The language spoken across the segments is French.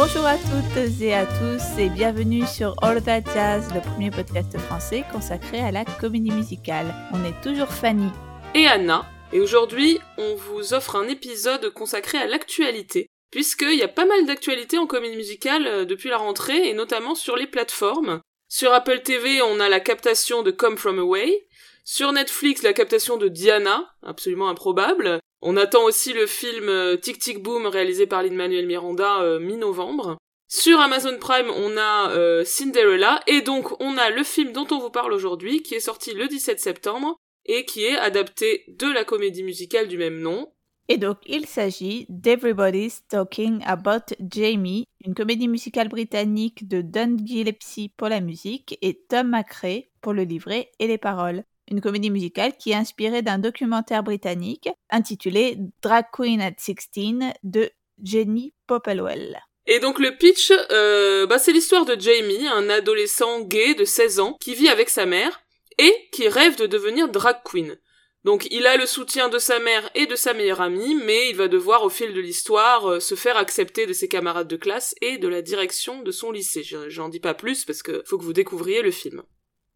Bonjour à toutes et à tous et bienvenue sur All That Jazz, le premier podcast français consacré à la comédie musicale. On est toujours Fanny et Anna, et aujourd'hui on vous offre un épisode consacré à l'actualité, puisqu'il y a pas mal d'actualités en comédie musicale euh, depuis la rentrée, et notamment sur les plateformes. Sur Apple TV, on a la captation de Come From Away, sur Netflix, la captation de Diana, absolument improbable. On attend aussi le film euh, Tic Tic Boom réalisé par Lin-Manuel Miranda euh, mi-novembre. Sur Amazon Prime, on a euh, Cinderella et donc on a le film dont on vous parle aujourd'hui qui est sorti le 17 septembre et qui est adapté de la comédie musicale du même nom. Et donc il s'agit d'Everybody's Talking About Jamie, une comédie musicale britannique de Don Gillespie pour la musique et Tom McRae pour le livret et les paroles une comédie musicale qui est inspirée d'un documentaire britannique intitulé Drag Queen at 16 de Jenny Popplewell. Et donc le pitch, euh, bah, c'est l'histoire de Jamie, un adolescent gay de 16 ans qui vit avec sa mère et qui rêve de devenir drag queen. Donc il a le soutien de sa mère et de sa meilleure amie, mais il va devoir au fil de l'histoire euh, se faire accepter de ses camarades de classe et de la direction de son lycée. J'en dis pas plus parce que faut que vous découvriez le film.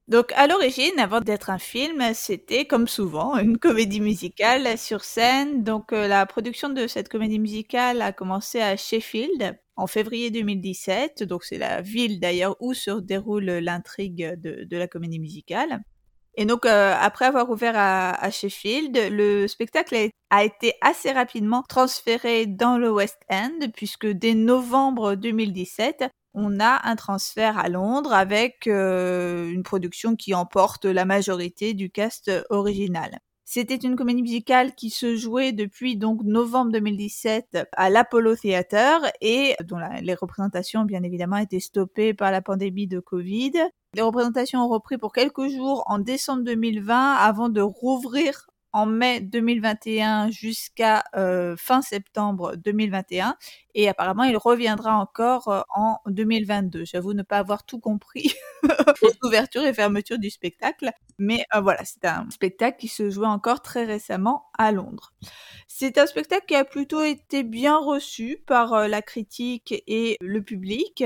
Donc à l'origine, avant d'être un film, c'était comme souvent une comédie musicale sur scène. Donc euh, la production de cette comédie musicale a commencé à Sheffield en février 2017. Donc c'est la ville d'ailleurs où se déroule l'intrigue de, la comédie musicale. Et donc euh, après avoir ouvert à, Sheffield, le spectacle a été assez rapidement transféré dans le West End puisque dès novembre 2017, on a un transfert à Londres avec euh, une production qui emporte la majorité du cast original. C'était une comédie musicale qui se jouait depuis donc novembre 2017 à l'Apollo Theatre et dont les représentations bien évidemment étaient stoppées par la pandémie de Covid. Les représentations ont repris pour quelques jours en décembre 2020 avant de rouvrir en mai 2021 jusqu'à euh, fin septembre 2021 et apparemment il reviendra encore euh, en 2022. J'avoue ne pas avoir tout compris aux ouvertures et fermetures du spectacle, mais euh, voilà, c'est un spectacle qui se jouait encore très récemment à Londres. C'est un spectacle qui a plutôt été bien reçu par la critique et le public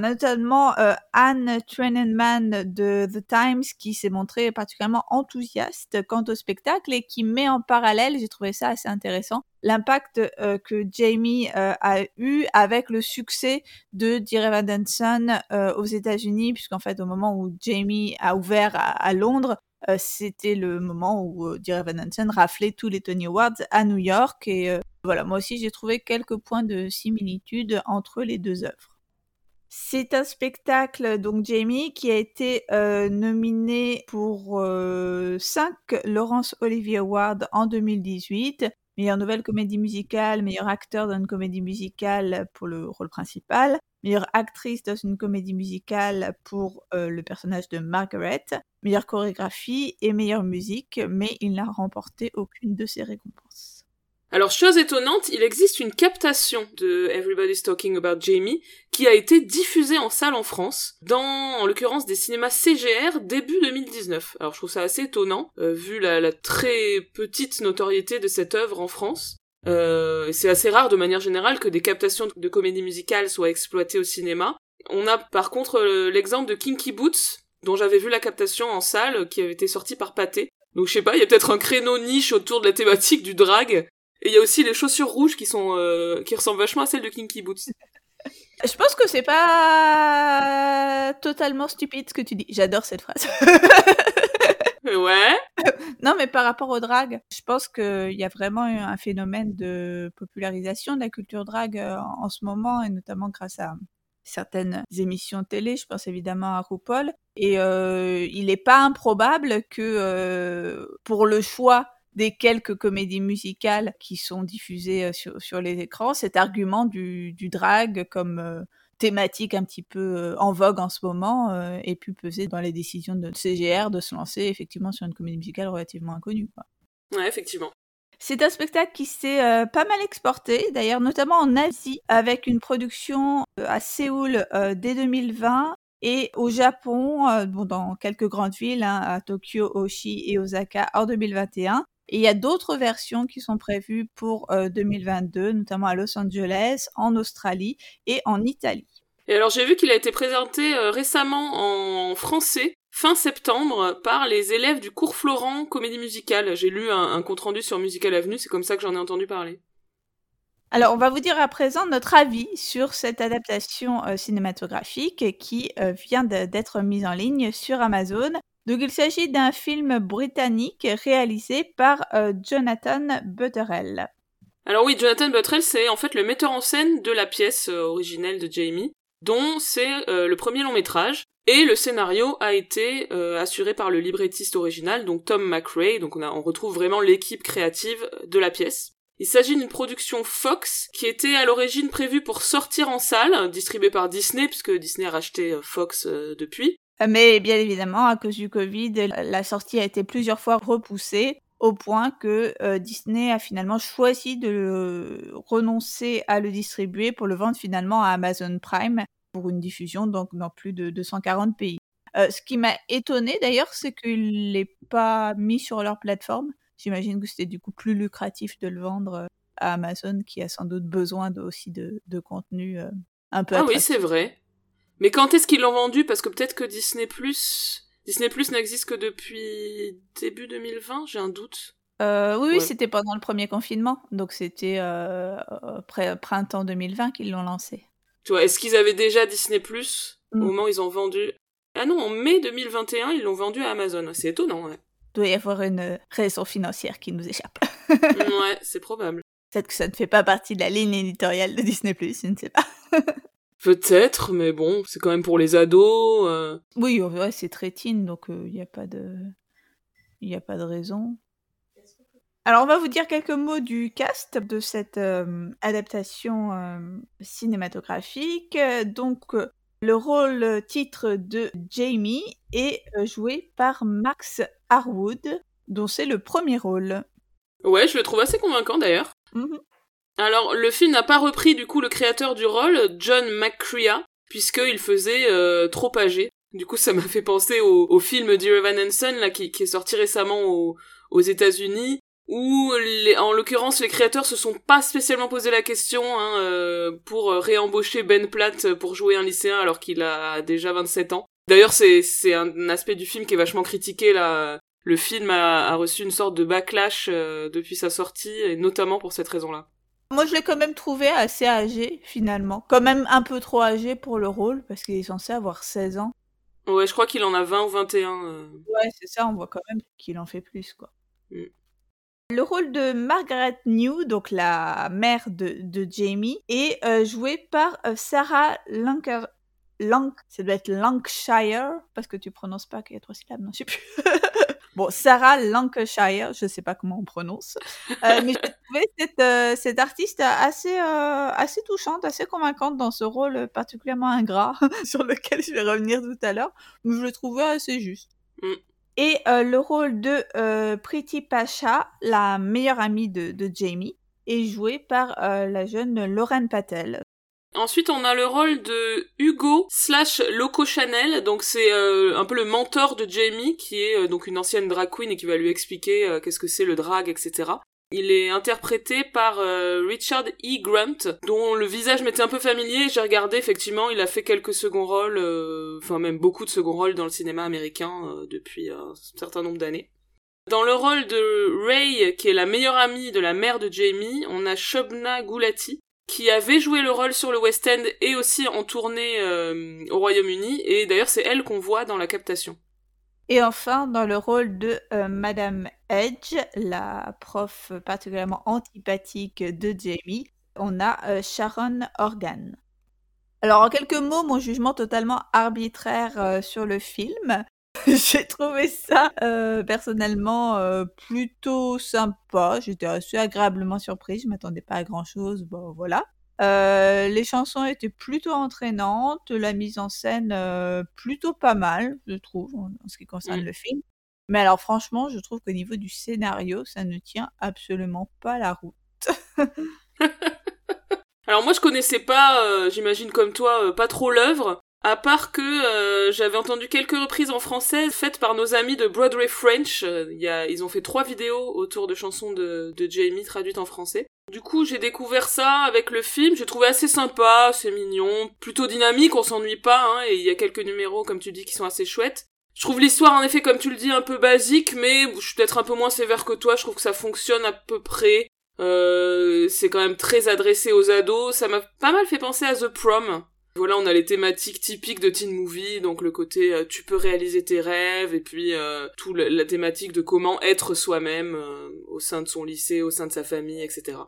notamment euh, Anne Trenenman de The Times qui s'est montrée particulièrement enthousiaste quant au spectacle et qui met en parallèle, j'ai trouvé ça assez intéressant, l'impact euh, que Jamie euh, a eu avec le succès de Dear Evan Danson aux États-Unis, puisqu'en fait au moment où Jamie a ouvert à, Londres, c'était le moment où Dear Evan Danson raflait tous les Tony Awards à New York et voilà, moi aussi j'ai trouvé quelques points de similitude entre les deux œuvres. C'est un spectacle, donc Jamie, qui a été euh, nominé pour 5 euh, Laurence Olivier Award en 2018. Meilleure nouvelle comédie musicale, meilleur acteur dans une comédie musicale pour le rôle principal, meilleure actrice dans une comédie musicale pour euh, le personnage de Margaret, meilleure chorégraphie et meilleure musique, mais il n'a remporté aucune de ces récompenses. Alors, chose étonnante, il existe une captation de Everybody's Talking About Jamie qui a été diffusée en salle en France, dans, en l'occurrence, des cinémas CGR début 2019. Alors, je trouve ça assez étonnant, euh, vu la, très petite notoriété de cette œuvre en France. Euh, c'est assez rare de manière générale que des captations de comédie musicale soient exploitées au cinéma. On a par contre l'exemple de Kinky Boots, dont j'avais vu la captation en salle, qui avait été sortie par Pathé. Donc je sais pas, il y a peut-être un créneau niche autour de la thématique du drag et il y a aussi les chaussures rouges qui sont euh, qui ressemblent vachement à celles de Kinky Boots. Je pense que c'est pas totalement stupide ce que tu dis. J'adore cette phrase. ouais. Non, mais par rapport au drag, je pense qu'il y a vraiment un phénomène de popularisation de la culture drag euh, en ce moment, et notamment grâce à certaines émissions télé. Je pense évidemment à RuPaul. Et euh, il n'est pas improbable que pour le choix des quelques comédies musicales qui sont diffusées euh, sur, les écrans, cet argument du, du drag comme euh, thématique un petit peu euh, en vogue en ce moment ait pu peser dans les décisions de CGR de se lancer effectivement sur une comédie musicale relativement inconnue. Quoi. Ouais, effectivement. C'est un spectacle qui s'est pas mal exporté, d'ailleurs notamment en Asie, avec une production à Séoul dès 2020 et au Japon, bon, dans quelques grandes villes, hein, à Tokyo, Oshi et Osaka en 2021. Et il y a d'autres versions qui sont prévues pour 2022, notamment à Los Angeles, en Australie et en Italie. Et alors j'ai vu qu'il a été présenté récemment en français fin septembre par les élèves du cours Florent Comédie Musicale. J'ai lu un, compte rendu sur Musical Avenue, c'est comme ça que j'en ai entendu parler. Alors, on va vous dire à présent notre avis sur cette adaptation euh, cinématographique qui euh, vient d'être mise en ligne sur Amazon. Donc, il s'agit d'un film britannique réalisé par euh, Jonathan Butterell. Alors oui, Jonathan Butterell, c'est en fait le metteur en scène de la pièce originelle de Jamie, dont c'est le premier long métrage. Et le scénario a été euh, assuré par le librettiste original, donc Tom McRae, donc on, on retrouve vraiment l'équipe créative de la pièce. Il s'agit d'une production Fox qui était à l'origine prévue pour sortir en salle, distribuée par Disney, puisque Disney a racheté euh, Fox euh, depuis. Mais bien évidemment, à cause du Covid, la sortie a été plusieurs fois repoussée au point que Disney a finalement choisi de renoncer à le distribuer pour le vendre finalement à Amazon Prime pour une diffusion donc dans plus de 240 pays. Euh, ce qui m'a étonné d'ailleurs, c'est qu'il l'ait pas mis sur leur plateforme. J'imagine que c'était du coup plus lucratif de le vendre euh, à Amazon, qui a sans doute besoin aussi de, contenu euh, un peu. Ah oui, c'est vrai. Mais quand est-ce qu'ils l'ont vendu? Parce que peut-être que Disney Plus, Disney Plus n'existe que depuis début 2020. J'ai un doute. oui, oui c'était pendant le premier confinement, donc c'était printemps 2020 qu'ils l'ont lancé. Tu vois, est-ce qu'ils avaient déjà Disney Plus au mm. moment où ils ont vendu? Ah non, en mai 2021, ils l'ont vendu à Amazon. C'est étonnant, ouais. Il doit y avoir une raison financière qui nous échappe. ouais, c'est probable. Peut-être que ça ne fait pas partie de la ligne éditoriale de Disney Plus, je ne sais pas. Peut-être, mais bon, c'est quand même pour les ados. Euh. Oui, ouais, c'est très teen, donc il euh, n'y a pas de, il n'y a pas de raison. Alors, on va vous dire quelques mots du cast de cette euh, adaptation cinématographique. Donc, le rôle titre de Jamie est joué par Max Harwood, dont c'est le premier rôle. Ouais, je le trouve assez convaincant d'ailleurs. Mhm. Alors, le film n'a pas repris du coup le créateur du rôle, John McCrea, puisqu'il faisait trop âgé. Du coup, ça m'a fait penser au, film d'Irvan Hansen, là, qui, est sorti récemment aux États-Unis, où en l'occurrence les créateurs se sont pas spécialement posé la question hein, euh, pour réembaucher Ben Platt pour jouer un lycéen alors qu'il a déjà 27 ans. D'ailleurs c'est c'est un aspect du film qui est vachement critiqué là. Le film a, reçu une sorte de backlash euh, depuis sa sortie et notamment pour cette raison-là. Moi, je l'ai quand même trouvé assez âgé, finalement. Quand même un peu trop âgé pour le rôle, parce qu'il est censé avoir 16 ans. Ouais, je crois qu'il en a 20 ou 21. Euh. Ouais, c'est ça, on voit quand même qu'il en fait plus, quoi. Mm. Le rôle de Margaret New, donc la mère de, Jamie, est euh, joué par euh, Sarah Lanker. Lank, ça doit être Lancashire, parce que tu prononces pas qu'il y a trois syllabes, non, je sais plus. bon, Sarah Lancashire, je sais pas comment on prononce. Euh, mais j'ai trouvé cette, cette, artiste assez, assez touchante, assez convaincante dans ce rôle particulièrement ingrat, sur lequel je vais revenir tout à l'heure. Mais je le trouvais assez juste. Mm. Et euh, le rôle de euh, Pretty Pasha, la meilleure amie de, Jamie, est joué par euh, la jeune Lauren Patel. Ensuite, on a le rôle de Hugo slash Loco Chanel, donc c'est un peu le mentor de Jamie, qui est donc une ancienne drag queen et qui va lui expliquer qu'est-ce que c'est le drag, etc. Il est interprété par euh, Richard E. Grant, dont le visage m'était un peu familier. J'ai regardé, effectivement, il a fait quelques seconds rôles, euh, enfin même beaucoup de seconds rôles dans le cinéma américain euh, depuis un certain nombre d'années. Dans le rôle de Ray, qui est la meilleure amie de la mère de Jamie, on a Shobna Gulati, qui avait joué le rôle sur le West End et aussi en tournée au Royaume-Uni, et d'ailleurs c'est elle qu'on voit dans la captation. Et enfin, dans le rôle de euh, Madame Edge, la prof particulièrement antipathique de Jamie, on a euh, Sharon Organ. Alors, en quelques mots, mon jugement totalement arbitraire euh, sur le film. J'ai trouvé ça personnellement plutôt sympa. J'étais assez agréablement surprise. Je m'attendais pas à grand chose. Bon, voilà. Euh, les chansons étaient plutôt entraînantes, la mise en scène euh, plutôt pas mal, je trouve, en, ce qui concerne mmh. le film. Mais alors franchement, je trouve qu'au niveau du scénario, ça ne tient absolument pas la route. alors moi je connaissais pas, euh, j'imagine comme toi, pas trop l'œuvre. À part que euh, j'avais entendu quelques reprises en français faites par nos amis de Broadway French. Euh, y a, ils ont fait trois vidéos autour de chansons de, Jamie traduites en français. Du coup, j'ai découvert ça avec le film. J'ai trouvé assez sympa, c'est mignon, plutôt dynamique, on s'ennuie pas. Hein, et il y a quelques numéros, comme tu dis, qui sont assez chouettes. Je trouve l'histoire, en effet, comme tu le dis, un peu basique, mais je suis peut-être un peu moins sévère que toi. Je trouve que ça fonctionne à peu près. Euh, c'est quand même très adressé aux ados. Ça m'a pas mal fait penser à The Prom, voilà, on a les thématiques typiques de teen movie, donc le côté euh, tu peux réaliser tes rêves, et puis euh, tout la thématique de comment être soi-même euh, au sein de son lycée, au sein de sa famille, etc.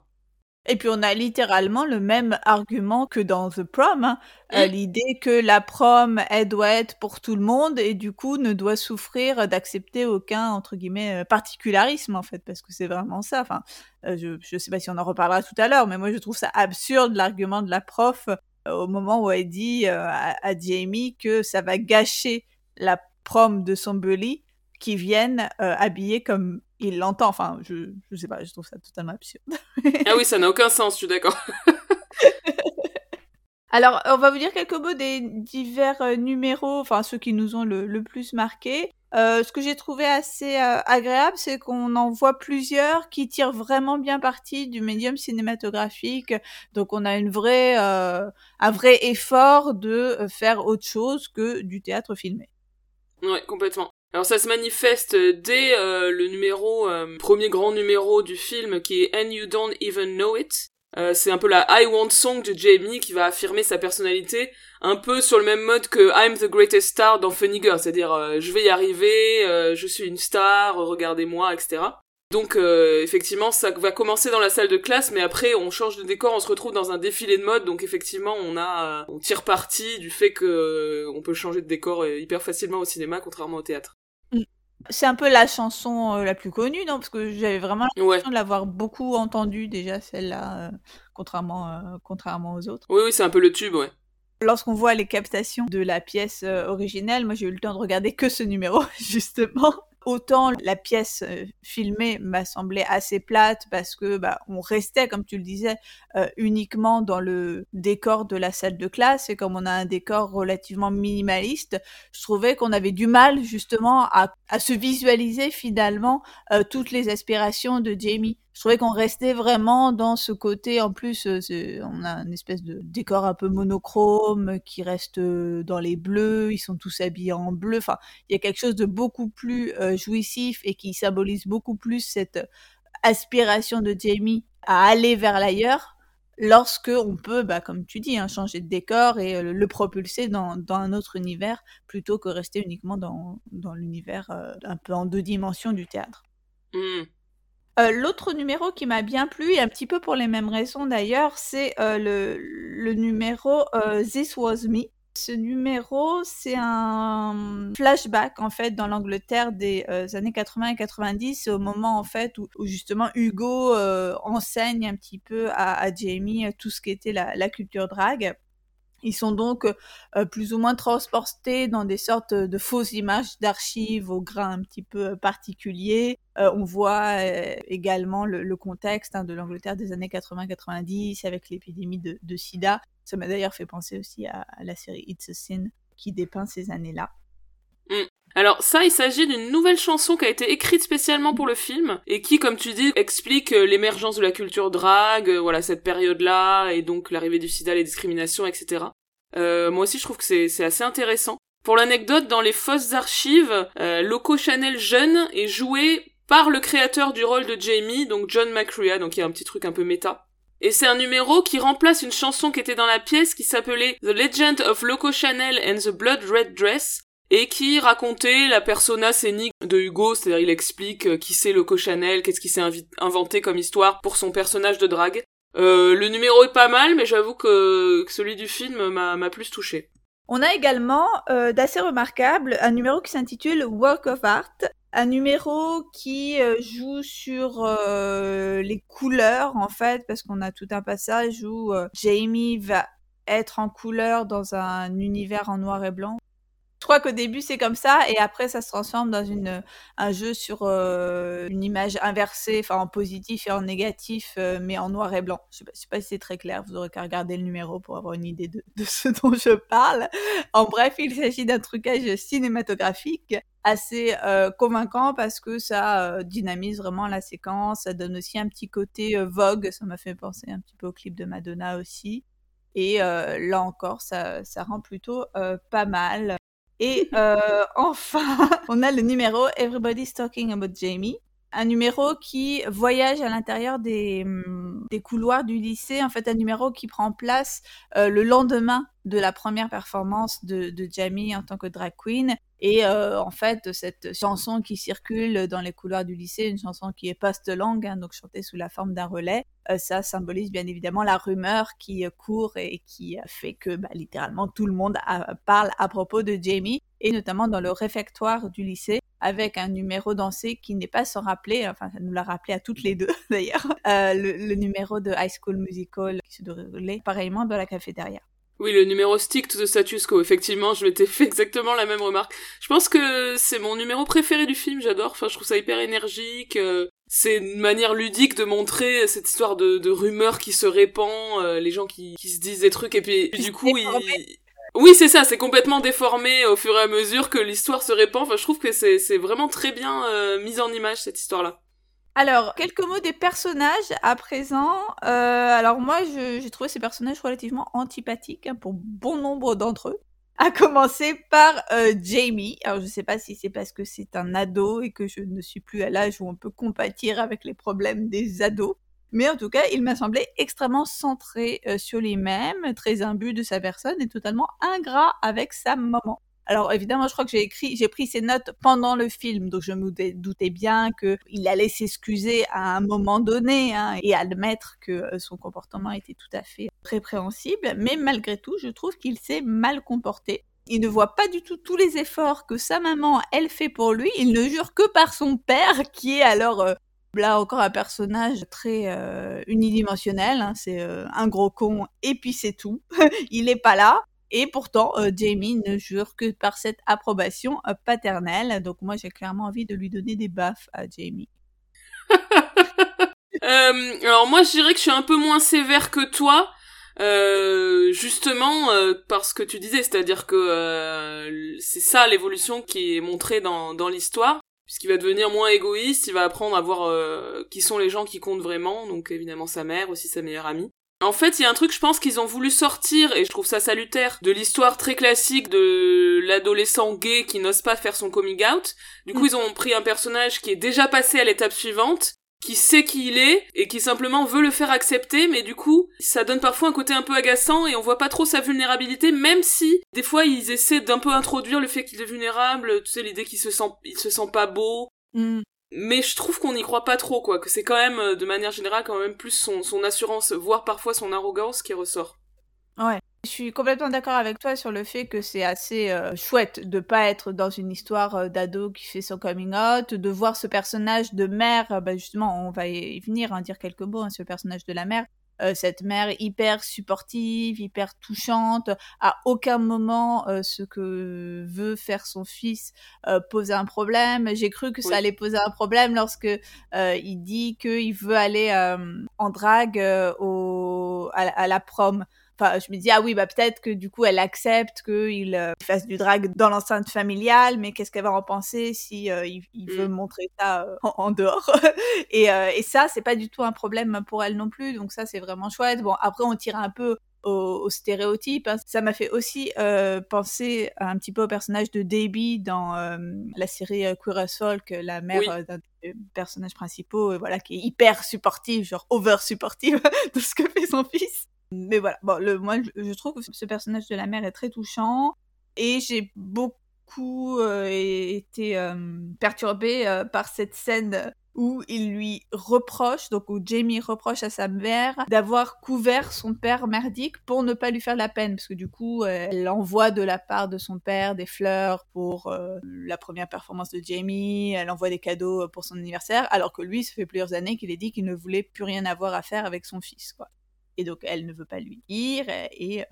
Et puis on a littéralement le même argument que dans The Prom, hein. mm. l'idée que la prom, elle doit être pour tout le monde et du coup ne doit souffrir d'accepter aucun, entre guillemets, particularisme en fait, parce que c'est vraiment ça. Enfin, je ne sais pas si on en reparlera tout à l'heure, mais moi je trouve ça absurde l'argument de la prof au moment où elle dit euh, à, Jamie que ça va gâcher la prom de son bully qui viennent euh, habillés comme il l'entend. Enfin, je, je sais pas, je trouve ça totalement absurde. ah oui, ça n'a aucun sens, je suis d'accord. Alors, on va vous dire quelques mots des divers euh, numéros, enfin ceux qui nous ont le, plus marqué. Euh, ce que j'ai trouvé assez euh, agréable, c'est qu'on en voit plusieurs qui tirent vraiment bien parti du médium cinématographique. Donc, on a une un vrai effort de faire autre chose que du théâtre filmé. Ouais, complètement. Alors ça se manifeste dès le numéro, premier grand numéro du film qui est And You Don't Even Know It, euh, c'est un peu la I Want Song de Jamie qui va affirmer sa personnalité un peu sur le même mode que I'm the greatest star dans Funny Girl, c'est-à-dire euh, je vais y arriver, euh, je suis une star, regardez-moi, etc. Donc effectivement ça va commencer dans la salle de classe, mais après on change de décor, on se retrouve dans un défilé de mode, donc effectivement on a on tire parti du fait que on peut changer de décor hyper facilement au cinéma contrairement au théâtre. C'est un peu la chanson euh, la plus connue, non? Parce que j'avais vraiment l'impression de l'avoir beaucoup entendue déjà, celle-là, euh, contrairement, euh, contrairement aux autres. Oui, oui, c'est un peu le tube, ouais. Lorsqu'on voit les captations de la pièce originelle, moi j'ai eu le temps de regarder que ce numéro, justement. Autant la pièce euh, filmée m'a semblé assez plate parce que bah, on restait, comme tu le disais, euh, uniquement dans le décor de la salle de classe. Et comme on a un décor relativement minimaliste, je trouvais qu'on avait du mal justement à, à se visualiser finalement euh, toutes les aspirations de Jamie je trouvais qu'on restait vraiment dans ce côté. En plus, euh, on a une espèce de décor un peu monochrome qui reste euh, dans les bleus. Ils sont tous habillés en bleu. Enfin, il y a quelque chose de beaucoup plus euh, jouissif et qui symbolise beaucoup plus cette aspiration de Jamie à aller vers l'ailleurs lorsque on peut, bah, comme tu dis, hein, changer de décor et le propulser dans, un autre univers plutôt que rester uniquement dans, l'univers un peu en deux dimensions du théâtre. Mmh. Euh, l'autre numéro qui m'a bien plu, et un petit peu pour les mêmes raisons d'ailleurs, c'est euh, le, numéro euh, This Was Me. Ce numéro, c'est un flashback en fait dans l'Angleterre des années 80 et 90, au moment en fait où, justement Hugo enseigne un petit peu à, Jamie tout ce qui était la, la culture drague. Ils sont donc euh, plus ou moins transportés dans des sortes de fausses images d'archives au grain un petit peu euh, particulier. Euh, on voit également le, contexte hein, de l'Angleterre des années 80-90 avec l'épidémie de, sida. Ça m'a d'ailleurs fait penser aussi à, la série It's a Sin qui dépeint ces années-là. Mmh. Alors ça, il s'agit d'une nouvelle chanson qui a été écrite spécialement pour le film et qui, comme tu dis, explique euh, l'émergence de la culture drague, euh, voilà cette période-là et donc l'arrivée du sida, les discriminations, etc. Euh, moi aussi, je trouve que c'est assez intéressant. Pour l'anecdote, dans les fausses archives, Loco Chanel jeune est joué par le créateur du rôle de Jamie, donc John McCrea, donc il y a un petit truc un peu méta. Et c'est un numéro qui remplace une chanson qui était dans la pièce qui s'appelait The Legend of Loco Chanel and the Blood Red Dress, et qui racontait la persona scénique de Hugo, c'est-à-dire il explique euh, qui c'est le Chanel, qu'est-ce qu'il s'est inventé comme histoire pour son personnage de drague. Euh, le numéro est pas mal, mais j'avoue que, celui du film m'a plus touché. On a également, euh, d'assez remarquable, un numéro qui s'intitule Work of Art, un numéro qui joue sur les couleurs en fait, parce qu'on a tout un passage où Jamie va être en couleur dans un univers en noir et blanc Je crois qu'au début c'est comme ça et après ça se transforme dans une un jeu sur euh, une image inversée, enfin en positif et en négatif, euh, mais en noir et blanc. Je sais pas, sais pas si c'est très clair. Vous aurez qu'à regarder le numéro pour avoir une idée de, ce dont je parle. En bref, il s'agit d'un trucage cinématographique assez euh, convaincant parce que ça dynamise vraiment la séquence. Ça donne aussi un petit côté vogue. Ça m'a fait penser un petit peu au clip de Madonna aussi. Et là encore, ça, ça rend plutôt pas mal. Et euh, enfin, on a le numéro Everybody's Talking About Jamie. Un numéro qui voyage à l'intérieur des, des, couloirs du lycée. En fait, un numéro qui prend place euh, le lendemain de la première performance de, de Jamie en tant que drag queen. Et euh, en fait, cette chanson qui circule dans les couloirs du lycée, une chanson qui est post-langue, hein, donc chantée sous la forme d'un relais, euh, ça symbolise bien évidemment la rumeur qui euh, court et qui fait que bah, littéralement tout le monde parle à propos de Jamie, et notamment dans le réfectoire du lycée, avec un numéro dansé qui n'est pas sans rappeler, enfin ça nous l'a rappelé à toutes les deux d'ailleurs, le, le, numéro de High School Musical qui se déroulait pareillement dans la cafétéria. Oui, le numéro stick to the status quo. Effectivement, je m'étais fait exactement la même remarque. Je pense que c'est mon numéro préféré du film, j'adore. Enfin, je trouve ça hyper énergique. Euh, c'est une manière ludique de montrer cette histoire de, de rumeurs qui se répand, euh, les gens qui, qui se disent des trucs et puis du coup, ils... Oui, c'est ça, c'est complètement déformé au fur et à mesure que l'histoire se répand. Enfin, je trouve que c'est vraiment très bien euh, mise en image, cette histoire-là. Alors, quelques mots des personnages à présent. Euh, alors moi, j'ai trouvé ces personnages relativement antipathiques hein, pour bon nombre d'entre eux. À commencer par euh, Jamie. Alors je sais pas si c'est parce que c'est un ado et que je ne suis plus à l'âge où on peut compatir avec les problèmes des ados. Mais en tout cas, il m'a semblé extrêmement centré euh, sur les mêmes, très imbu de sa personne et totalement ingrat avec sa maman. Alors évidemment, je crois que j'ai écrit, j'ai pris ces notes pendant le film, donc je me doutais bien qu'il allait s'excuser à un moment donné hein, et admettre que euh, son comportement était tout à fait répréhensible. Mais malgré tout, je trouve qu'il s'est mal comporté. Il ne voit pas du tout tous les efforts que sa maman, elle fait pour lui. Il ne jure que par son père, qui est alors euh, là encore un personnage très euh, unidimensionnel. Hein. c'est un gros con et puis c'est tout. il n'est pas là. Et pourtant, euh, Jamie ne jure que par cette approbation euh, paternelle. Donc moi, j'ai clairement envie de lui donner des baffes à Jamie. Euh, alors moi, je dirais que je suis un peu moins sévère que toi. justement parce que tu disais, c'est-à-dire que c'est ça l'évolution qui est montrée dans, dans l'histoire, puisqu'il va devenir moins égoïste, il va apprendre à voir qui sont les gens qui comptent vraiment, donc évidemment sa mère, aussi sa meilleure amie. En fait, il y a un truc, je pense qu'ils ont voulu sortir, et je trouve ça salutaire, de l'histoire très classique de l'adolescent gay qui n'ose pas faire son coming out. Du coup, mm. ils ont pris un personnage qui est déjà passé à l'étape suivante, qui sait qui il est, et qui simplement veut le faire accepter, mais du coup, ça donne parfois un côté un peu agaçant, et on voit pas trop sa vulnérabilité, même si, des fois, ils essaient d'un peu introduire le fait qu'il est vulnérable, tu sais, l'idée qu'il se sent, il se sent pas beau. Mm mais je trouve qu'on n'y croit pas trop, quoi, que c'est quand même, euh, de manière générale, quand même plus son, son assurance, voire parfois son arrogance qui ressort. Ouais. Je suis complètement d'accord avec toi sur le fait que c'est assez euh, chouette de pas être dans une histoire euh, d'ado qui fait son coming out, de voir ce personnage de mère, bah justement, on va y venir, hein, dire quelques mots, hein, le personnage de la mère, euh, cette mère hyper supportive, hyper touchante, à aucun moment euh, ce que veut faire son fils euh, pose un problème. J'ai cru que ça allait poser un problème lorsque il dit qu'il veut aller en drague au, à, la prom. Enfin, je me dis, ah oui, bah peut-être que du coup, elle accepte qu'il euh, fasse du drag dans l'enceinte familiale, mais qu'est-ce qu'elle va en penser si euh, il, veut mmh. montrer ça euh, en, dehors? Et, et, ça, c'est pas du tout un problème pour elle non plus, donc ça, c'est vraiment chouette. Bon, après, on tire un peu aux, stéréotypes. Hein. Ça m'a fait aussi penser un petit peu au personnage de Debbie dans la série Queer as Folk, la mère d'un des personnages principaux, voilà, qui est hyper supportive, genre over supportive de ce que fait son fils. Mais voilà, bon, le, moi je trouve que ce personnage de la mère est très touchant et j'ai beaucoup euh, été euh, perturbée euh, par cette scène où il lui reproche, donc où Jamie reproche à sa mère d'avoir couvert son père merdique pour ne pas lui faire la peine, parce que du coup, elle envoie de la part de son père des fleurs pour la première performance de Jamie, elle envoie des cadeaux pour son anniversaire, alors que lui, ça fait plusieurs années qu'il a dit qu'il ne voulait plus rien avoir à faire avec son fils, quoi. Et donc elle ne veut pas lui dire et,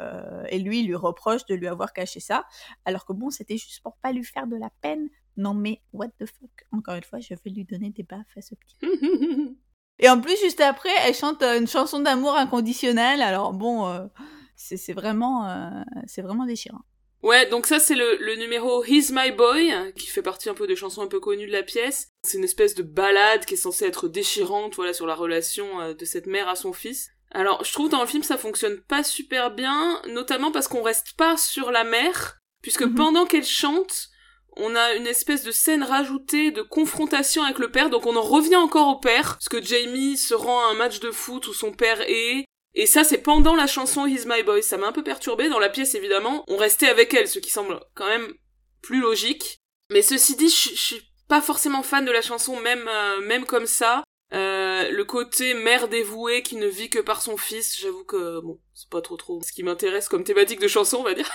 et lui lui reproche de lui avoir caché ça, alors que bon c'était juste pour pas lui faire de la peine. Non mais what the fuck? Encore une fois je vais lui donner des baffes à ce petit. et en plus juste après elle chante une chanson d'amour inconditionnel. Alors bon c'est vraiment c'est vraiment déchirant. Ouais, donc ça c'est le, le, numéro He's My Boy, qui fait partie un peu des chansons un peu connues de la pièce. C'est une espèce de balade qui est censée être déchirante, voilà, sur la relation euh, de cette mère à son fils. Alors, je trouve dans le film ça fonctionne pas super bien, notamment parce qu'on reste pas sur la mère, puisque mhm. pendant qu'elle chante, on a une espèce de scène rajoutée de confrontation avec le père, donc on en revient encore au père, parce que Jamie se rend à un match de foot où son père est, et ça, c'est pendant la chanson He's My Boy. Ça m'a un peu perturbé. Dans la pièce, évidemment, on restait avec elle, ce qui semble quand même plus logique. Mais ceci dit, je suis pas forcément fan de la chanson, même, euh, même comme ça. Euh, le côté mère dévouée qui ne vit que par son fils, j'avoue que bon, c'est pas trop trop ce qui m'intéresse comme thématique de chanson, on va dire.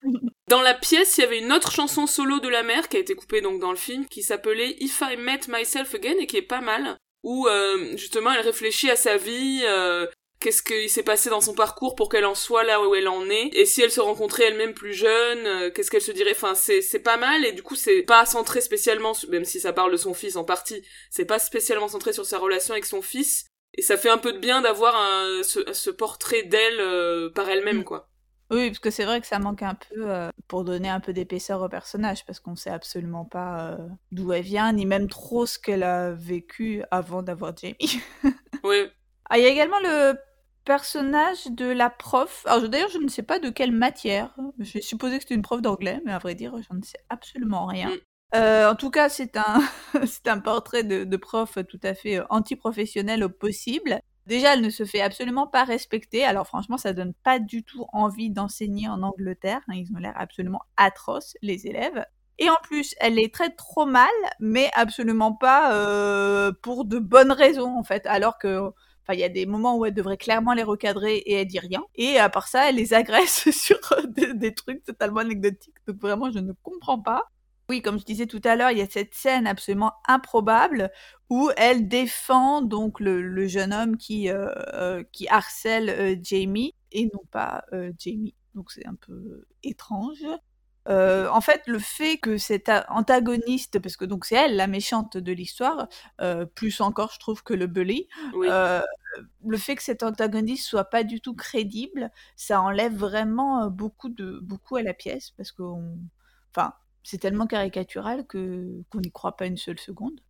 dans la pièce, il y avait une autre chanson solo de la mère qui a été coupée donc dans le film, qui s'appelait If I Met Myself Again et qui est pas mal où euh, justement elle réfléchit à sa vie, euh, qu'est-ce qui s'est passé dans son parcours pour qu'elle en soit là où elle en est et si elle se rencontrait elle-même plus jeune euh, qu'est-ce qu'elle se dirait? Enfin c'est c'est pas mal et du coup c'est pas centré spécialement même si ça parle de son fils en partie c'est pas spécialement centré sur sa relation avec son fils et ça fait un peu de bien d'avoir ce, ce, portrait d'elle euh, par elle-même mm. quoi oui, parce que c'est vrai que ça manque un peu euh, pour donner un peu d'épaisseur au personnage, parce qu'on sait absolument pas d'où elle vient, ni même trop ce qu'elle a vécu avant d'avoir Jamie. oui. Ah, il y a également le personnage de la prof. Alors d'ailleurs, je ne sais pas de quelle matière. Je vais supposer que c'était une prof d'anglais, mais à vrai dire, je ne sais absolument rien. Mm. Euh, en tout cas, c'est un, c'est un portrait de, prof tout à fait euh, anti-professionnel au possible. Déjà, elle ne se fait absolument pas respecter. Alors franchement, ça donne pas du tout envie d'enseigner en Angleterre. Hein. Ils ont l'air absolument atroces, les élèves. Et en plus, elle les traite trop mal, mais absolument pas euh, pour de bonnes raisons en fait. Alors que Enfin, il y a des moments où elle devrait clairement les recadrer et elle dit rien. Et à part ça, elle les agresse sur des, trucs totalement anecdotiques. Donc vraiment, je ne comprends pas. Oui, comme je disais tout à l'heure, il y a cette scène absolument improbable où elle défend donc le, jeune homme qui, euh, euh, qui harcèle euh, Jamie et non pas Jamie. Donc c'est un peu étrange. Euh, en fait, le fait que cet antagoniste, parce que donc c'est elle la méchante de l'histoire, euh, plus encore je trouve que le bully, euh, le fait que cet antagoniste soit pas du tout crédible, ça enlève vraiment beaucoup de beaucoup à la pièce parce que, enfin, c'est tellement caricatural que qu'on n'y croit pas une seule seconde.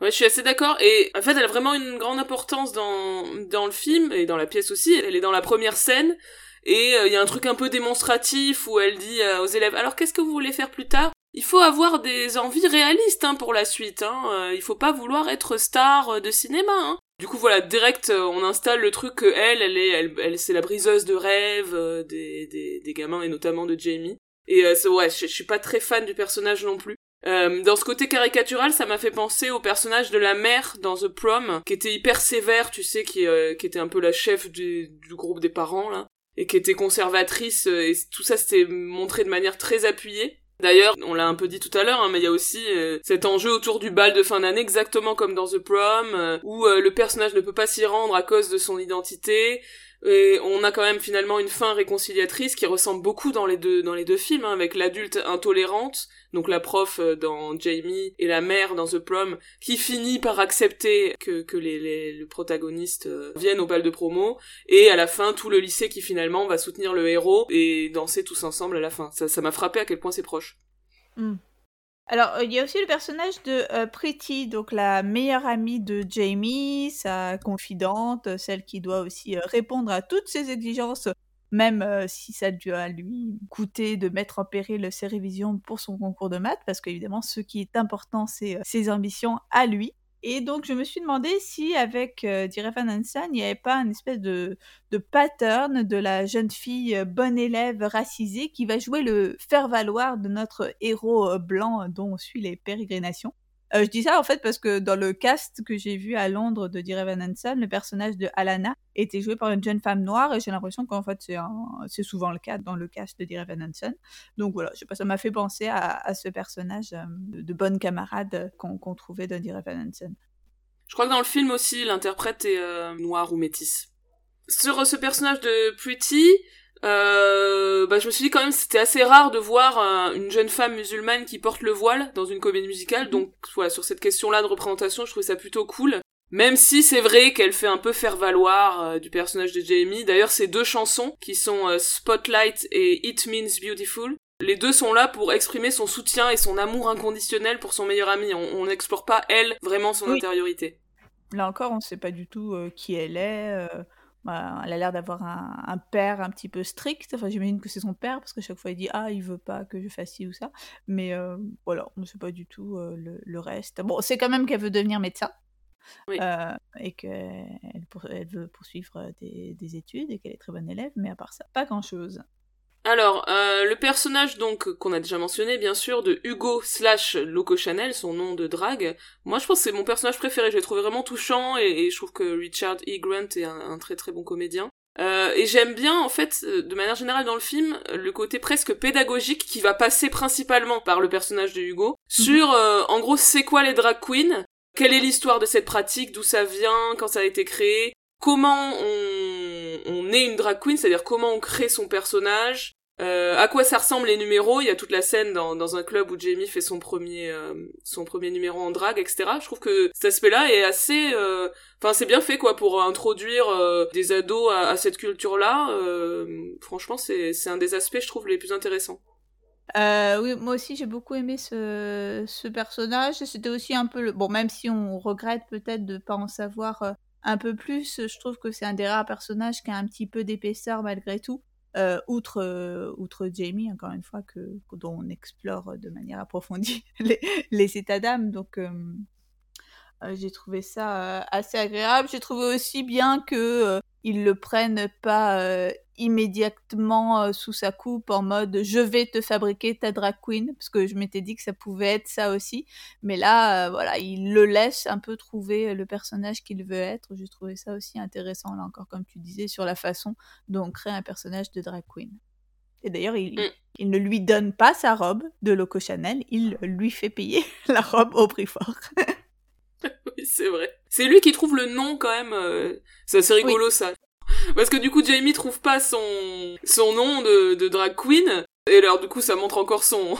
Ouais, je suis assez d'accord. Et en fait, elle a vraiment une grande importance dans, dans le film et dans la pièce aussi. Elle est dans la première scène. Et il euh, y a un truc un peu démonstratif où elle dit euh, aux élèves alors qu'est-ce que vous voulez faire plus tard? Il faut avoir des envies réalistes hein, pour la suite. Hein. Euh, il faut pas vouloir être star de cinéma. Hein. Du coup, voilà, direct, on installe le truc que elle, elle est, elle, c'est la briseuse de rêve des, des, gamins et notamment de Jamie. Et euh, ouais, je, je, suis pas très fan du personnage non plus. Euh, dans ce côté caricatural, ça m'a fait penser au personnage de la mère dans The Prom, qui était hyper sévère, tu sais, qui, qui était un peu la chef du, du groupe des parents là et qui était conservatrice euh, et tout ça c'était montré de manière très appuyée. D'ailleurs, on l'a un peu dit tout à l'heure, hein, mais il y a aussi euh, cet enjeu autour du bal de fin d'année, exactement comme dans The Prom, euh, où le personnage ne peut pas s'y rendre à cause de son identité, et on a quand même finalement une fin réconciliatrice qui ressemble beaucoup dans les deux dans les deux films, hein, avec l'adulte intolérante, donc la prof euh, dans Jamie et la mère dans The Prom, qui finit par accepter que que les, les le protagoniste euh, vienne au bal de promo, et à la fin tout le lycée qui finalement va soutenir le héros et danser tous ensemble à la fin. Ça ça m'a frappé à quel point c'est proche. Hmm. Alors, il y a aussi le personnage de euh, Pretty, donc la meilleure amie de Jamie, sa confidente, celle qui doit aussi euh, répondre à toutes ses exigences, même euh, si ça doit lui coûter de mettre en péril ses révisions pour son concours de maths, parce qu'évidemment, ce qui est important, c'est ses ambitions à lui. Et donc, je me suis demandé si, avec euh, Hansen, il n'y avait pas une espèce de, pattern de la jeune fille euh, bonne élève racisée qui va jouer le faire-valoir de notre héros euh, blanc dont on suit les pérégrinations. Euh, je dis ça en fait parce que dans le cast que j'ai vu à Londres de Dear Evan Hansen, le personnage de Alana était joué par une jeune femme noire et j'ai l'impression qu'en fait c'est, souvent le cas dans le cast de Dear Evan Hansen. Donc voilà, je sais pas, ça m'a fait penser à, ce personnage euh, de, bonne camarade qu'on, trouvait dans Dear Evan Hansen. Je crois que dans le film aussi, l'interprète est euh, noir ou métisse. Sur ce personnage de Pretty, euh, bah, je me suis dit quand même c'était assez rare de voir euh, une jeune femme musulmane qui porte le voile dans une comédie musicale. Donc voilà, sur cette question-là de représentation, je trouvais ça plutôt cool. Même si c'est vrai qu'elle fait un peu faire valoir euh, du personnage de Jamie. D'ailleurs, ces deux chansons qui sont euh, Spotlight et It Means Beautiful. Les deux sont là pour exprimer son soutien et son amour inconditionnel pour son meilleur ami. On n'explore pas, elle, vraiment son intériorité. Là encore, on ne sait pas du tout qui elle est. Bah, elle a l'air d'avoir un, père un petit peu strict. Enfin, j'imagine que c'est son père parce que chaque fois il dit ah il veut pas que je fasse ci ou ça. Mais euh, voilà, on ne sait pas du tout euh, le, reste. Bon, c'est quand même qu'elle veut devenir médecin. Euh, et qu'elle elle veut poursuivre des, des études et qu'elle est très bonne élève, mais à part ça, pas grand chose. Alors, euh, le personnage donc qu'on a déjà mentionné, bien sûr, de Hugo slash Loco Chanel, son nom de drague. Moi, je pense que c'est mon personnage préféré. Je l'ai trouvé vraiment touchant et, je trouve que Richard E. Grant est un, très très bon comédien. Euh, et j'aime bien, en fait, euh, de manière générale dans le film, le côté presque pédagogique qui va passer principalement par le personnage de Hugo mhm. sur, en gros, c'est quoi les drag queens Quelle est l'histoire de cette pratique D'où ça vient Quand ça a été créé comment on, on est une drag queen, c'est-à-dire comment on crée son personnage, euh, à quoi ça ressemble les numéros? Il y a toute la scène dans, un club où Jamie fait son premier euh, son premier numéro en drague, etc. Je trouve que cet aspect-là est assez, euh, enfin c'est bien fait quoi pour introduire des ados à, cette culture-là. franchement, c'est un des aspects je trouve les plus intéressants. oui, moi aussi j'ai beaucoup aimé ce, ce personnage. C'était aussi un peu le... bon, même si on regrette peut-être de pas en savoir un peu plus, je trouve que c'est un des rares personnages qui a un petit peu d'épaisseur malgré tout. Euh, outre, euh, outre Jamie, encore une fois, que, dont on explore de manière approfondie les, les états d'âme. Donc, euh, j'ai trouvé ça assez agréable. J'ai trouvé aussi bien que ils le prennent pas immédiatement euh, sous sa coupe en mode je vais te fabriquer ta drag queen parce que je m'étais dit que ça pouvait être ça aussi mais là euh, voilà il le laisse un peu trouver le personnage qu'il veut être j'ai trouvé ça aussi intéressant là encore comme tu disais sur la façon dont on crée un personnage de drag queen et d'ailleurs il, mm. il ne lui donne pas sa robe de Loco Chanel il lui fait payer la robe au prix fort oui c'est vrai c'est lui qui trouve le nom quand même euh, c'est assez rigolo ça parce que du coup, Jamie trouve pas son, son nom de, de drag queen. Et alors, du coup, ça montre encore son,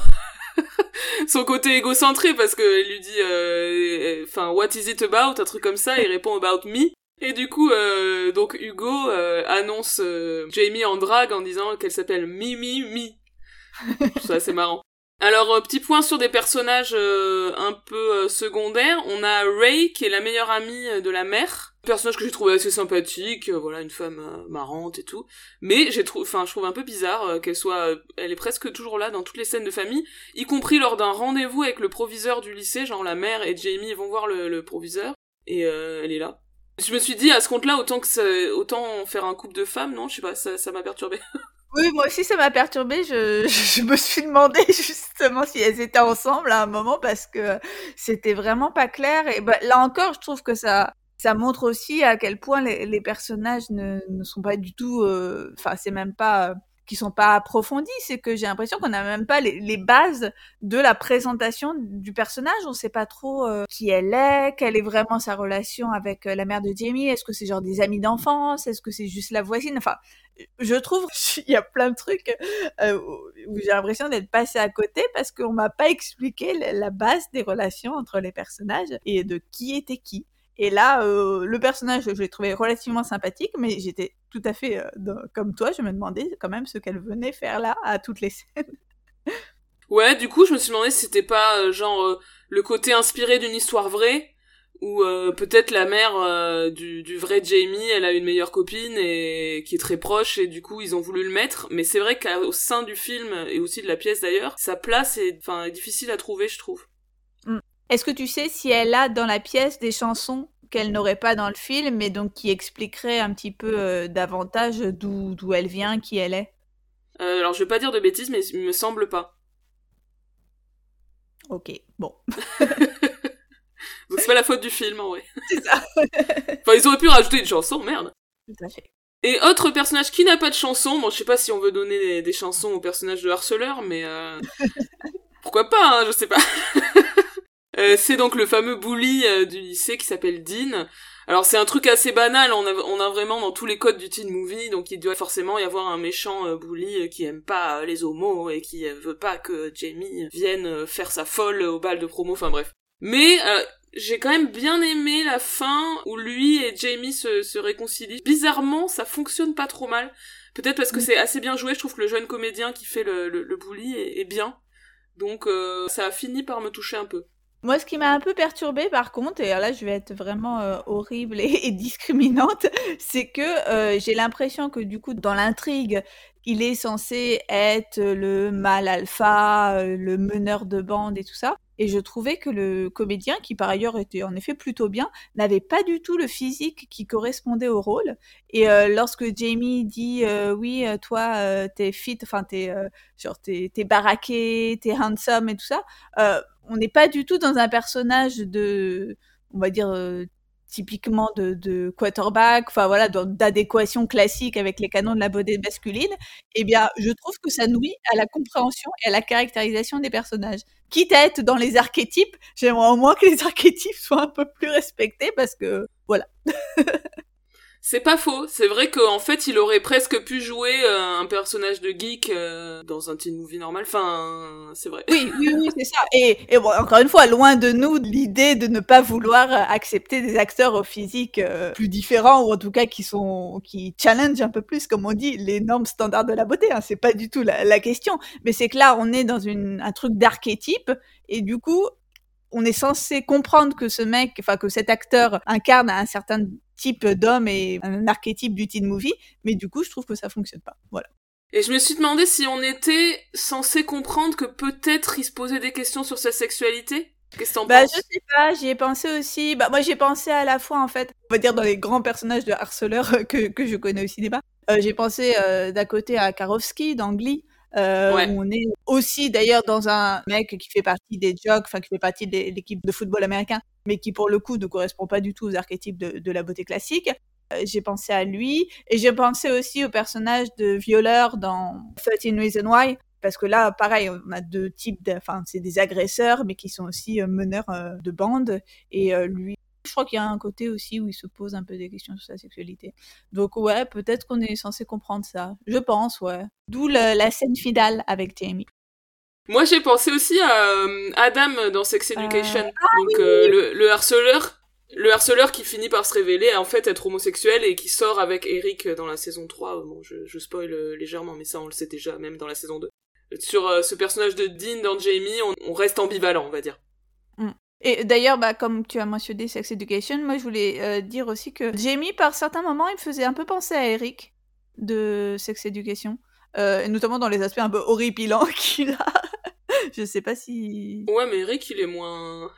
son côté égocentré parce que lui dit, euh, enfin, what is it about? Un truc comme ça. Il répond about me. Et du coup, euh, donc Hugo euh, annonce Jamie en drague en disant qu'elle s'appelle Mimi Mi. Ça, c'est marrant. Alors, petit point sur des personnages un peu secondaires. On a Ray, qui est la meilleure amie de la mère personnage que j'ai trouvé assez sympathique, euh, voilà, une femme euh, marrante et tout. Mais j'ai trouvé, enfin, je trouve un peu bizarre euh, qu'elle soit, elle est presque toujours là dans toutes les scènes de famille, y compris lors d'un rendez-vous avec le proviseur du lycée, genre la mère et Jamie vont voir le, proviseur, et elle est là. Je me suis dit, à ce compte-là, autant que autant faire un couple de femmes, non, je sais pas, ça, m'a perturbé. Oui, moi aussi ça m'a perturbé. Je, je, me suis demandé justement si elles étaient ensemble à un moment parce que c'était vraiment pas clair. Et bah, là encore, je trouve que ça, ça montre aussi à quel point les, personnages ne, sont pas du tout, euh, enfin c'est même pas euh, qui sont pas approfondis, c'est que j'ai l'impression qu'on n'a même pas les, bases de la présentation du personnage. On ne sait pas trop euh, qui elle est, quelle est vraiment sa relation avec la mère de Jamie. Est-ce que c'est genre des amis d'enfance? Est-ce que c'est juste la voisine? Enfin, je trouve qu'il y a plein de trucs où j'ai l'impression d'être passé à côté parce qu'on m'a pas expliqué la base des relations entre les personnages et de qui était qui. Et là, euh, le personnage, je l'ai trouvé relativement sympathique, mais j'étais tout à fait euh, comme toi, je me demandais quand même ce qu'elle venait faire là à toutes les scènes. Ouais, du coup, je me suis demandé si c'était pas euh, genre le côté inspiré d'une histoire vraie, ou peut-être la mère du, du, vrai Jamie, elle a une meilleure copine et qui est très proche, et du coup ils ont voulu le mettre. Mais c'est vrai qu'au sein du film et aussi de la pièce d'ailleurs, sa place est, enfin, difficile à trouver, je trouve. Est-ce que tu sais si elle a dans la pièce des chansons qu'elle n'aurait pas dans le film, mais donc qui expliqueraient un petit peu euh, davantage d'où elle vient, qui elle est? Euh, Alors je vais pas dire de bêtises, mais il me semble pas. Ok, bon. donc c'est pas la faute du film, en vrai. C'est ça. enfin, ils auraient pu rajouter une chanson, merde. Tout à fait. Et autre personnage qui n'a pas de chanson, bon je sais pas si on veut donner des, chansons au personnage de harceleur, mais euh... pourquoi pas, hein, je sais pas. Euh, c'est donc le fameux bully euh, du lycée qui s'appelle Dean. Alors c'est un truc assez banal, on a, on a vraiment dans tous les codes du teen movie, donc il doit forcément y avoir un méchant euh, bully qui aime pas les homos et qui veut pas que Jamie vienne faire sa folle au bal de promo, enfin bref. Mais j'ai quand même bien aimé la fin où lui et Jamie se, se réconcilient. Bizarrement, ça fonctionne pas trop mal. Peut-être parce que mm. c'est assez bien joué, je trouve que le jeune comédien qui fait le, le, bully est, bien. Donc ça a fini par me toucher un peu. Moi, ce qui m'a un peu perturbée, par contre, et là, je vais être vraiment euh, horrible et, discriminante, c'est que euh, j'ai l'impression que du coup, dans l'intrigue, il est censé être le mâle alpha, euh, le meneur de bande et tout ça. Et je trouvais que le comédien, qui par ailleurs était en effet plutôt bien, n'avait pas du tout le physique qui correspondait au rôle. Et lorsque Jamie dit oui, toi, t'es fit, enfin t'es genre t'es, t'es baraqué, t'es handsome et tout ça, on n'est pas du tout dans un personnage de, on va dire, euh, typiquement de, quarterback, enfin voilà, d'adéquation classique avec les canons de la beauté masculine, eh bien, je trouve que ça nuit à la compréhension et à la caractérisation des personnages. Quitte à être dans les archétypes, j'aimerais au moins que les archétypes soient un peu plus respectés parce que, voilà. C'est pas faux. C'est vrai qu'en fait, il aurait presque pu jouer euh, un personnage de geek euh, dans un teen movie normal. Enfin, c'est vrai. Oui, oui, oui, c'est ça. Et, bon, encore une fois, loin de nous l'idée de ne pas vouloir accepter des acteurs au physique euh, plus différents ou en tout cas qui sont qui challenge un peu plus, comme on dit, les normes standards de la beauté. Hein. C'est pas du tout la, la question. Mais c'est que là, on est dans une, un truc d'archétype et du coup, on est censé comprendre que ce mec, enfin que cet acteur incarne un certain type d'homme et un archétype du teen movie, mais du coup, je trouve que ça fonctionne pas. Voilà. Et je me suis demandé si on était censé comprendre que peut-être il se posait des questions sur sa sexualité. Qu'est-ce que t'en bah, penses Je sais pas, j'y ai pensé aussi. Bah, moi, j'ai pensé à la fois, en fait, on va dire dans les grands personnages de harceleurs que, que je connais au cinéma. Euh, j'ai pensé euh, d'un côté à Karofsky dans Glee, euh, on est aussi d'ailleurs dans un mec qui fait partie des jocks, enfin qui fait partie de l'équipe de football américain, mais qui pour le coup ne correspond pas du tout aux archétypes de, la beauté classique. Euh, j'ai pensé à lui et j'ai pensé aussi au personnage de violeur dans 13 Reasons Why parce que là, pareil, on a deux types, enfin, c'est des agresseurs, mais qui sont aussi euh, meneurs de bande. Et lui, je crois qu'il y a un côté aussi où il se pose un peu des questions sur sa sexualité. Donc ouais, peut-être qu'on est censé comprendre ça. Je pense, ouais. D'où la scène finale avec Jamie. Moi, j'ai pensé aussi à euh, Adam dans Sex euh, Education. Ah Donc euh, le, harceleur, le harceleur qui finit par se révéler en fait être homosexuel et qui sort avec Eric dans la saison 3. Bon, je, je spoil légèrement, mais ça on le sait déjà, même dans la saison 2. Sur ce personnage de Dean dans Jamie, on, reste ambivalent, on va dire. Et d'ailleurs, bah, comme tu as mentionné Sex Education, moi je voulais euh, dire aussi que Jamie, par certains moments, il me faisait un peu penser à Eric de Sex Education, euh, notamment dans les aspects un peu horripilants qu'il a. je sais pas si. Ouais, mais Eric, il est moins.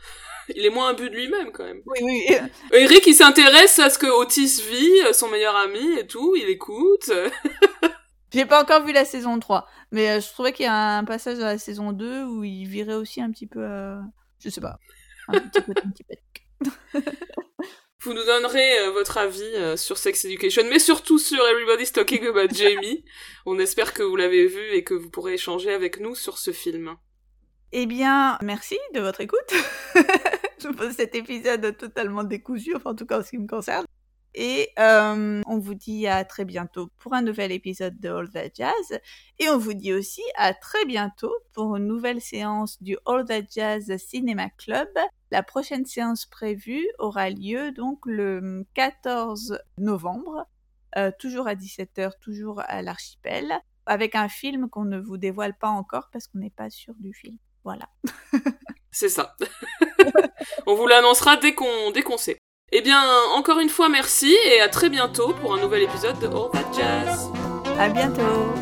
Il est moins but de lui-même quand même. Oui, oui. Eric, il s'intéresse à ce que Otis vit, son meilleur ami et tout, il écoute. J'ai pas encore vu la saison 3, mais euh, je trouvais qu'il y a un passage dans la saison 2 où il virait aussi un petit peu Je sais pas. Vous nous donnerez euh, votre avis euh, sur Sex Education, mais surtout sur Everybody's Talking About Jamie. On espère que vous l'avez vu et que vous pourrez échanger avec nous sur ce film. Eh bien, merci de votre écoute. Je pose cet épisode totalement décousu, enfin en tout cas en ce qui me concerne. Et euh, on vous dit à très bientôt pour un nouvel épisode de All That Jazz. Et on vous dit aussi à très bientôt pour une nouvelle séance du All That Jazz Cinema Club. La prochaine séance prévue aura lieu donc le 14 novembre, euh, toujours à 17h, toujours à l'archipel, avec un film qu'on ne vous dévoile pas encore parce qu'on n'est pas sûr du film. Voilà. C'est ça. on vous l'annoncera dès qu'on dès qu'on sait. Eh bien, encore une fois, merci et à très bientôt pour un nouvel épisode de All That Jazz. À bientôt.